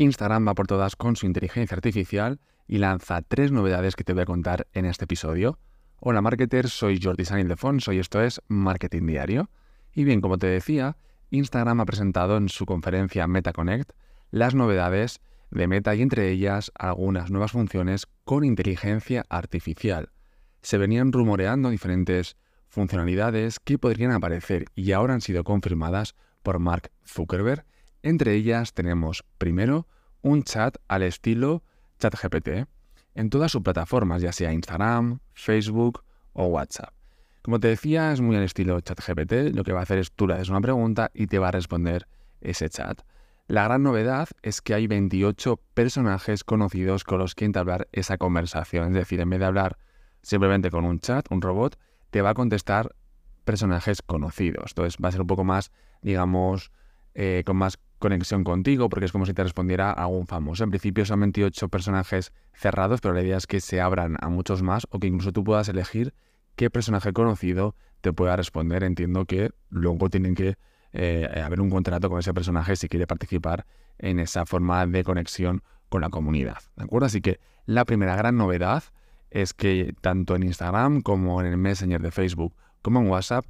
Instagram va por todas con su inteligencia artificial y lanza tres novedades que te voy a contar en este episodio. Hola marketers, soy Jordi San Ildefonso y esto es Marketing Diario. Y bien, como te decía, Instagram ha presentado en su conferencia MetaConnect las novedades de Meta y entre ellas algunas nuevas funciones con inteligencia artificial. Se venían rumoreando diferentes funcionalidades que podrían aparecer y ahora han sido confirmadas por Mark Zuckerberg entre ellas tenemos, primero, un chat al estilo ChatGPT en todas sus plataformas, ya sea Instagram, Facebook o WhatsApp. Como te decía, es muy al estilo ChatGPT. Lo que va a hacer es tú le haces una pregunta y te va a responder ese chat. La gran novedad es que hay 28 personajes conocidos con los que entablar esa conversación. Es decir, en vez de hablar simplemente con un chat, un robot, te va a contestar personajes conocidos. Entonces va a ser un poco más, digamos, eh, con más conexión contigo, porque es como si te respondiera a un famoso. En principio son 28 personajes cerrados, pero la idea es que se abran a muchos más o que incluso tú puedas elegir qué personaje conocido te pueda responder. Entiendo que luego tienen que eh, haber un contrato con ese personaje si quiere participar en esa forma de conexión con la comunidad. ¿De acuerdo? Así que la primera gran novedad es que tanto en Instagram como en el Messenger de Facebook como en WhatsApp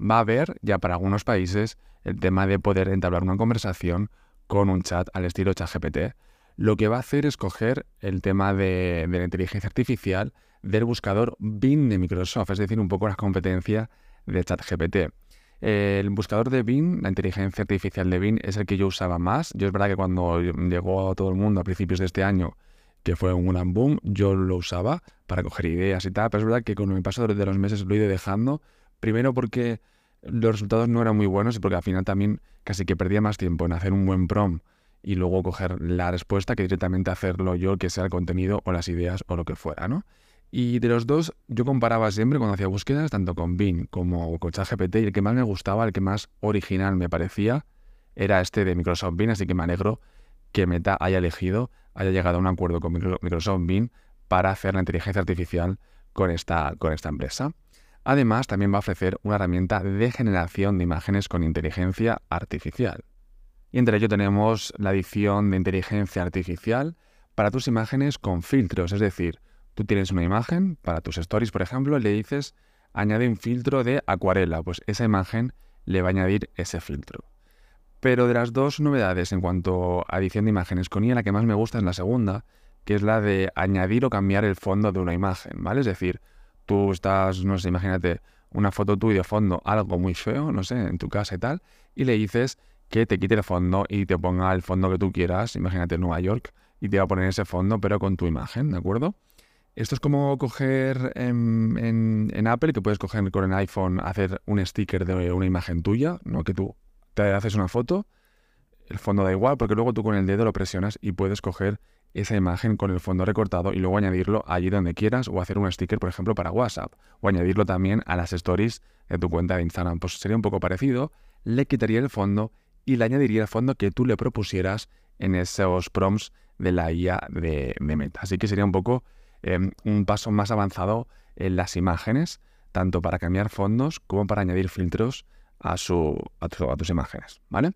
va a haber ya para algunos países el tema de poder entablar una conversación con un chat al estilo ChatGPT. Lo que va a hacer es coger el tema de, la inteligencia artificial del buscador Bing de Microsoft, es decir, un poco la competencia de ChatGPT. El buscador de Bing, la inteligencia artificial de Bing, es el que yo usaba más. Yo es verdad que cuando llegó a todo el mundo a principios de este año, que fue un gran boom, yo lo usaba para coger ideas y tal, pero es verdad que con el paso de los meses lo he ido dejando. Primero porque los resultados no eran muy buenos y porque al final también casi que perdía más tiempo en hacer un buen prom y luego coger la respuesta que directamente hacerlo yo, que sea el contenido o las ideas o lo que fuera, ¿no? Y de los dos, yo comparaba siempre cuando hacía búsquedas, tanto con Bing como con ChatGPT, y el que más me gustaba, el que más original me parecía, era este de Microsoft Bing, así que me alegro que Meta haya elegido, haya llegado a un acuerdo con Microsoft Bing para hacer la inteligencia artificial con esta, con esta empresa. Además, también va a ofrecer una herramienta de generación de imágenes con inteligencia artificial. Y entre ello tenemos la edición de inteligencia artificial para tus imágenes con filtros, es decir, tú tienes una imagen para tus stories, por ejemplo, le dices añade un filtro de acuarela, pues esa imagen le va a añadir ese filtro. Pero de las dos novedades en cuanto a edición de imágenes con IA, la que más me gusta es la segunda, que es la de añadir o cambiar el fondo de una imagen, ¿vale? Es decir, tú estás, no sé, imagínate una foto tuya de fondo, algo muy feo, no sé, en tu casa y tal, y le dices que te quite el fondo y te ponga el fondo que tú quieras, imagínate Nueva York, y te va a poner ese fondo, pero con tu imagen, ¿de acuerdo? Esto es como coger en, en, Apple, que puedes coger con el iPhone, hacer un sticker de una imagen tuya, ¿no? Que tú te haces una foto, el fondo da igual, porque luego tú con el dedo lo presionas y puedes coger esa imagen con el fondo recortado y luego añadirlo allí donde quieras o hacer un sticker, por ejemplo, para WhatsApp o añadirlo también a las stories de tu cuenta de Instagram. Pues sería un poco parecido, le quitaría el fondo y le añadiría el fondo que tú le propusieras en esos prompts de la IA de, Meta. Así que sería un poco em, un paso más avanzado en las imágenes, tanto para cambiar fondos como para añadir filtros a, su, a, a tus imágenes. ¿vale?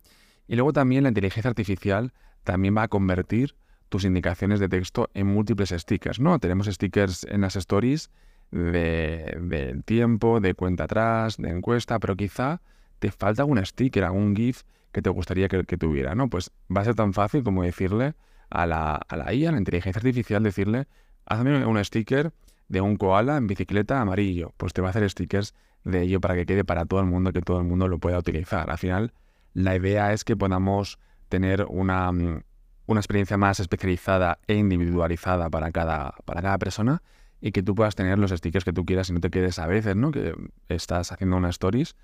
Y luego también la inteligencia artificial también va a convertir tus indicaciones de texto en múltiples stickers, ¿no? Tenemos stickers en las stories de, tiempo, de cuenta atrás, de encuesta, pero quizá te falta algún sticker, algún GIF que te gustaría que, tuviera, ¿no? Pues va a ser tan fácil como decirle a la, a la IA, a la inteligencia artificial, decirle, hazme un sticker de un koala en bicicleta amarillo. Pues te va a hacer stickers de ello para que quede para todo el mundo, que todo el mundo lo pueda utilizar. Al final, la idea es que podamos tener una, mm, una experiencia más especializada e individualizada para cada, para cada persona y que tú puedas tener los stickers que tú quieras y no te quedes a veces, ¿no? Que estás haciendo una stories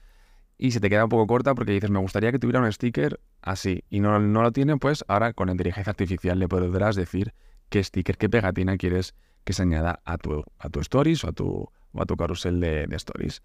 y se te queda un poco corta porque dices, me gustaría que tuviera un sticker así y no, no lo tiene, pues ahora con inteligencia artificial le podrás decir qué sticker, qué pegatina quieres que se añada a tu, a tu stories o a tu, a tu carrusel de, de stories.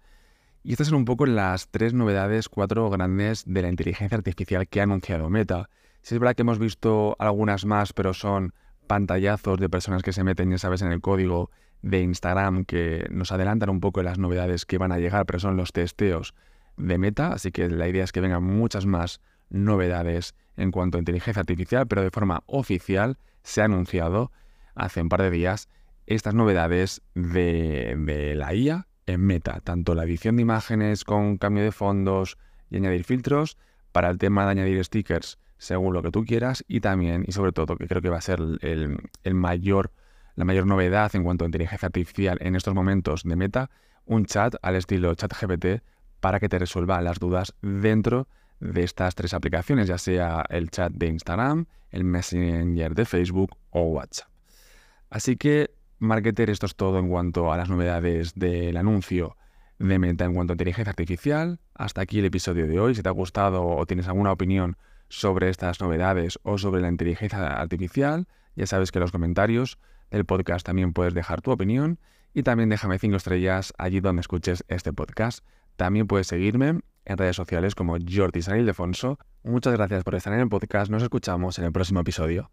Y estas son un poco las tres novedades, cuatro grandes de la inteligencia artificial que ha anunciado Meta. Si es verdad que hemos visto algunas más, pero son pantallazos de personas que se meten, ya sabes, en el código de Instagram que nos adelantan un poco las novedades que van a llegar, pero son los testeos de meta, así que la idea es que vengan muchas más novedades en cuanto a inteligencia artificial, pero de forma oficial se ha anunciado hace un par de días estas novedades de, la IA en Meta, tanto la edición de imágenes con cambio de fondos y añadir filtros, para el tema de añadir stickers según lo que tú quieras y también, y sobre todo, que creo que va a ser el, el mayor, la mayor novedad en cuanto a inteligencia artificial en estos momentos de Meta, un chat al estilo ChatGPT para que te resuelva las dudas dentro de estas tres aplicaciones, ya sea el chat de Instagram, el Messenger de Facebook o WhatsApp. Así que, marketer, esto es todo en cuanto a las novedades del anuncio de Meta en cuanto a inteligencia artificial. Hasta aquí el episodio de hoy. Si te ha gustado o tienes alguna opinión sobre estas novedades o sobre la inteligencia artificial, ya sabes que en los comentarios del podcast también puedes dejar tu opinión y también déjame cinco estrellas allí donde escuches este podcast. También puedes seguirme en redes sociales como Jordi San Ildefonso. Muchas gracias por estar en el podcast. Nos escuchamos en el próximo episodio.